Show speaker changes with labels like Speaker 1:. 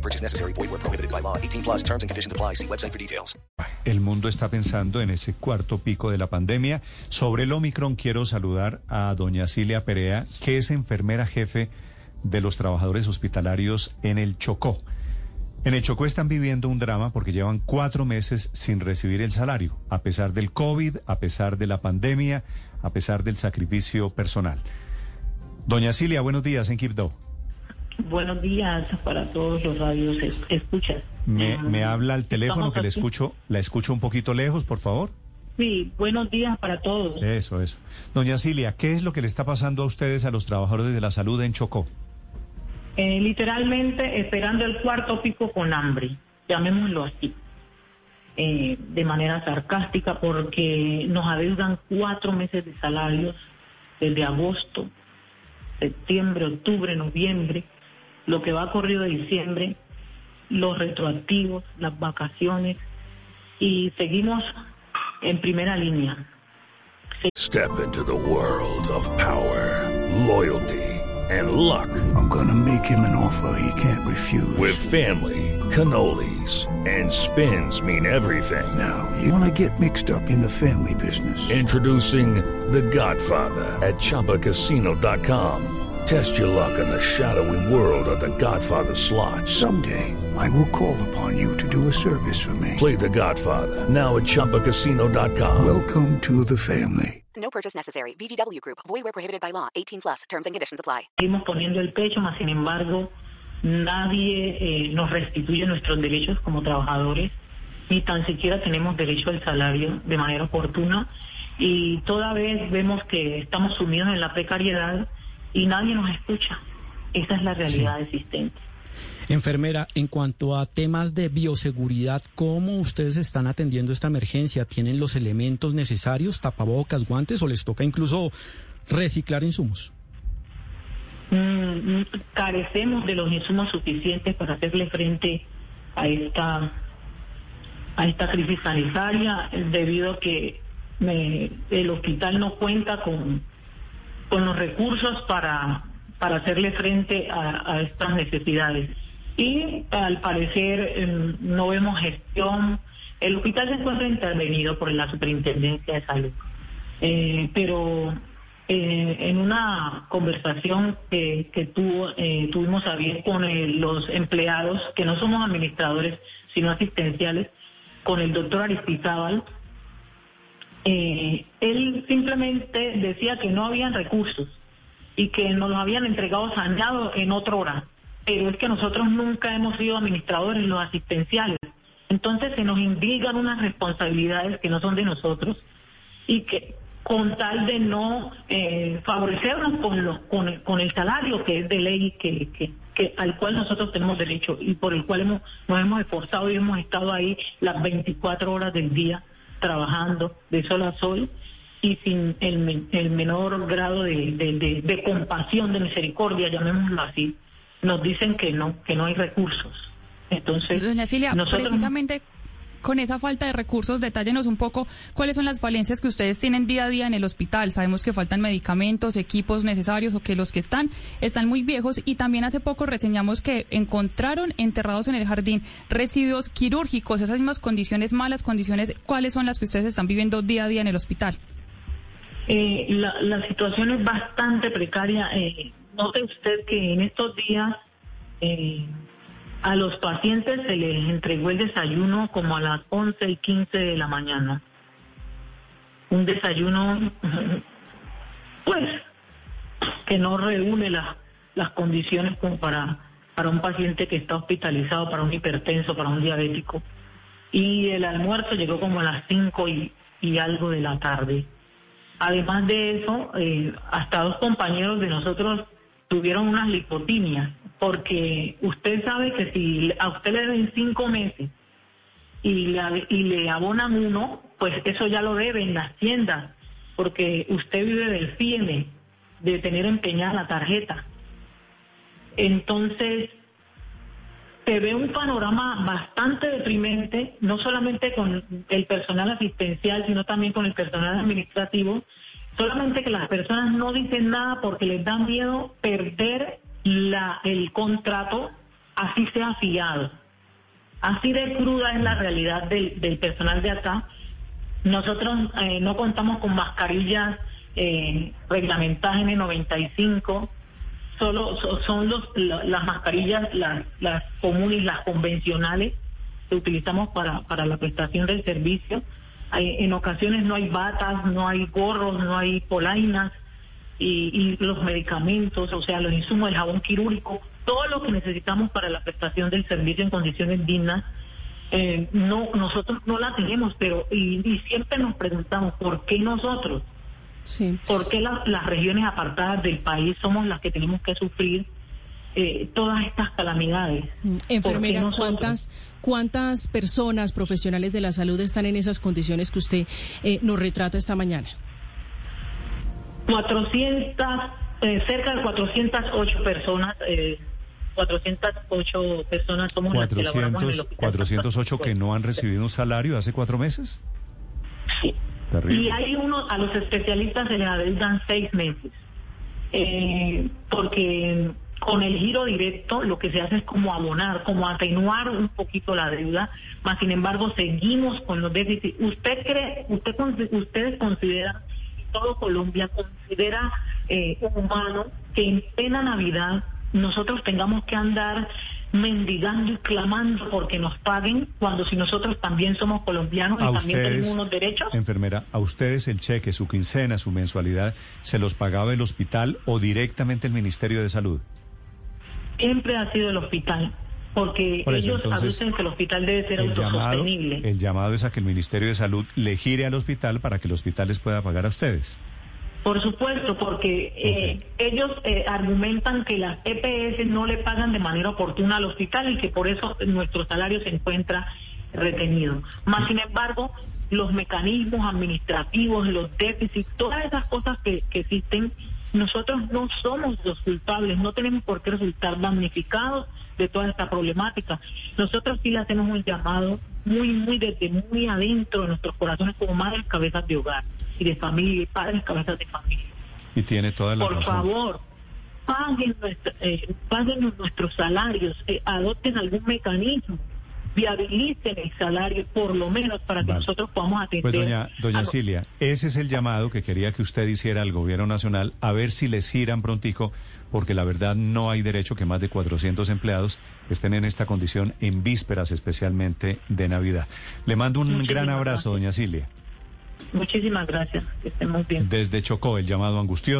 Speaker 1: No purchase necessary. Void where prohibited by law. 18 plus terms and conditions apply. See website for details.
Speaker 2: El mundo está pensando en ese cuarto pico de la pandemia. Sobre el Omicron quiero saludar a doña Cilia Perea, que es enfermera jefe de los trabajadores hospitalarios en el Chocó. En el Chocó están viviendo un drama porque llevan cuatro meses sin recibir el salario, a pesar del COVID, a pesar de la pandemia, a pesar del sacrificio personal. Doña Cilia, buenos días en Quibdó.
Speaker 3: Buenos días para todos los radios es- escuchas.
Speaker 2: Me,
Speaker 3: Ah,
Speaker 2: me habla al teléfono que le escucho, la escucho un poquito lejos, por favor.
Speaker 3: Sí, buenos días para todos.
Speaker 2: Eso, eso. Doña Cilia, ¿qué es lo que le está pasando a ustedes, a los trabajadores de la salud en Chocó?
Speaker 3: Eh, literalmente esperando el cuarto pico con hambre, llamémoslo así, eh, de manera sarcástica, porque nos adeudan cuatro meses de salarios desde agosto, septiembre, octubre, noviembre, lo que va corrido de diciembre, los retroactivos, las vacaciones, y seguimos en primera línea.
Speaker 4: Step into the world of power, loyalty, and luck.
Speaker 5: I'm gonna make him an offer he can't refuse.
Speaker 4: With family, cannolis, and spins mean everything.
Speaker 5: now, you wanna get mixed up in the family business.
Speaker 4: Introducing The Godfather at ChumbaCasino.com. Test your luck in the shadowy world of The Godfather slot.
Speaker 5: Someday, I will call upon you to do a service for me.
Speaker 4: Play The Godfather now at ChumbaCasino.com.
Speaker 5: Welcome to the family.
Speaker 6: No purchase necessary. VGW Group. Void where prohibited by law. 18 plus. Terms and conditions apply.
Speaker 3: seguimos poniendo el pecho, mas sin embargo nadie eh, nos restituye nuestros derechos como trabajadores, ni tan siquiera tenemos derecho al salario de manera oportuna y toda vez vemos que estamos sumidos en la precariedad y nadie nos escucha. Esa es la realidad existente.
Speaker 7: Enfermera, en cuanto a temas de bioseguridad, ¿cómo ustedes están atendiendo esta emergencia? ¿Tienen los elementos necesarios, tapabocas, guantes o les toca incluso reciclar insumos?
Speaker 3: Mm, carecemos de los insumos suficientes para hacerle frente a esta a esta crisis sanitaria eh, debido a que me- el hospital no cuenta con, con los recursos para, para hacerle frente a, estas necesidades. Y al parecer eh, no vemos gestión. El hospital se encuentra intervenido por la Superintendencia de Salud. Eh, pero eh, en una conversación que, que tuvo, eh, tuvimos a bien con los empleados, que no somos administradores, sino asistenciales, con el doctor Aristizábal, eh, él simplemente decía que no habían recursos y que nos los habían entregado saneado en otra hora. Pero es que nosotros nunca hemos sido administradores, los asistenciales. Entonces se nos indican unas responsabilidades que no son de nosotros y que con tal de no eh, favorecernos con, lo- con, el, con el salario que es de ley que, que, que al cual nosotros tenemos derecho y por el cual hemos, nos hemos esforzado y hemos estado ahí las 24 horas del día trabajando de sol a sol y sin el, men- el menor grado de, de, de- de compasión, de misericordia, llamémoslo así, nos dicen que no, que no hay recursos. Entonces,
Speaker 8: Doña Cilia,
Speaker 3: nosotros
Speaker 8: precisamente con esa falta de recursos, detállenos un poco cuáles son las falencias que ustedes tienen día a día en el hospital. Sabemos que faltan medicamentos, equipos necesarios o que los que están están muy viejos y también hace poco reseñamos que encontraron enterrados en el jardín residuos quirúrgicos, esas mismas condiciones, malas condiciones, ¿cuáles son las que ustedes están viviendo día a día en el hospital?
Speaker 3: Eh, la, situación es bastante precaria. Eh, note usted que en estos días eh, a los pacientes se les entregó el desayuno como a las 11 y 15 de la mañana. Un desayuno, pues, que no reúne las las condiciones como para, para un paciente que está hospitalizado, para un hipertenso, para un diabético. Y el almuerzo llegó como a las 5 y, algo de la tarde. Además de eso, eh, hasta dos compañeros de nosotros tuvieron unas lipotimias, porque usted sabe que si a usted le den cinco meses y le, abonan uno, pues eso ya lo deben las tiendas, porque usted vive del FIEME, de tener empeñada la tarjeta. Entonces, se ve un panorama bastante deprimente, no solamente con el personal asistencial, sino también con el personal administrativo, solamente que las personas no dicen nada porque les da miedo perder la, el contrato, así sea afiliado. Así de cruda es la realidad del, personal de acá. Nosotros eh, no contamos con mascarillas eh, reglamentadas N95, solo son los, las mascarillas, las, comunes, las convencionales que utilizamos para, para la prestación del servicio. en ocasiones no hay batas, no hay gorros, no hay polainas y, y los medicamentos, o sea, los insumos, el jabón quirúrgico, todo lo que necesitamos para la prestación del servicio en condiciones dignas. Eh, no, nosotros no la tenemos, pero y, y siempre nos preguntamos por qué nosotros.
Speaker 9: Sí.
Speaker 3: ¿Por qué la- las regiones apartadas del país somos las que tenemos que sufrir eh, todas estas calamidades?
Speaker 9: Mm, Enfermera. ¿cuántas, ¿cuántas personas profesionales de la salud están en esas condiciones que usted eh, nos retrata esta mañana?
Speaker 3: 400, eh, cerca de 408 personas, eh, 408 personas somos las que en el
Speaker 2: 400,
Speaker 3: hospital.
Speaker 2: 408 que no han recibido un salario hace cuatro meses.
Speaker 3: Sí.
Speaker 2: Terrible.
Speaker 3: Y hay uno, a los especialistas se les adeudan seis meses, Eh, porque con el giro directo lo que se hace es como abonar, como atenuar un poquito la deuda, más sin embargo seguimos con los déficits. ¿Usted cree, usted ustedes consideran, todo Colombia considera eh, humano que en plena Navidad nosotros tengamos que andar mendigando y clamando porque nos paguen, cuando si nosotros también somos colombianos y también tenemos unos derechos?
Speaker 2: enfermera, a ustedes el cheque, su quincena, su mensualidad, ¿se los pagaba el hospital o directamente el Ministerio de Salud?
Speaker 3: siempre ha sido el hospital, porque
Speaker 2: Por eso,
Speaker 3: ellos
Speaker 2: entonces,
Speaker 3: aducen que el hospital debe ser
Speaker 2: El llamado, el llamado es a que el Ministerio de Salud le gire al hospital para que el hospital les pueda pagar a ustedes.
Speaker 3: Por supuesto, porque eh, ellos eh, argumentan que las EPS no le pagan de manera oportuna al hospital y que por eso nuestro salario se encuentra retenido. Más sin embargo, los mecanismos administrativos, los déficits, todas esas cosas que, que existen, nosotros no somos los culpables, no tenemos por qué resultar damnificados de toda esta problemática. Nosotros sí le hacemos un llamado muy, muy desde muy adentro de nuestros corazones como madres cabezas de hogar y de familia y padres cabezas de familia.
Speaker 2: Y tiene toda la
Speaker 3: Por
Speaker 2: razón.
Speaker 3: favor, paguen, nuestra- eh, paguen nuestros salarios, eh, adopten algún mecanismo, viabilicen el salario por lo menos para que
Speaker 2: Vale.
Speaker 3: nosotros podamos atender.
Speaker 2: Pues doña, doña Cilia, ese es el llamado que quería que usted hiciera al gobierno nacional, a ver si les giran prontico, porque la verdad no hay derecho que más de 400 empleados estén en esta condición en vísperas especialmente de Navidad. Le mando un
Speaker 3: Muchísimas
Speaker 2: gran abrazo,
Speaker 3: gracias.
Speaker 2: doña Cilia.
Speaker 3: Muchísimas gracias, que estemos bien.
Speaker 2: Desde Chocó, el llamado angustioso.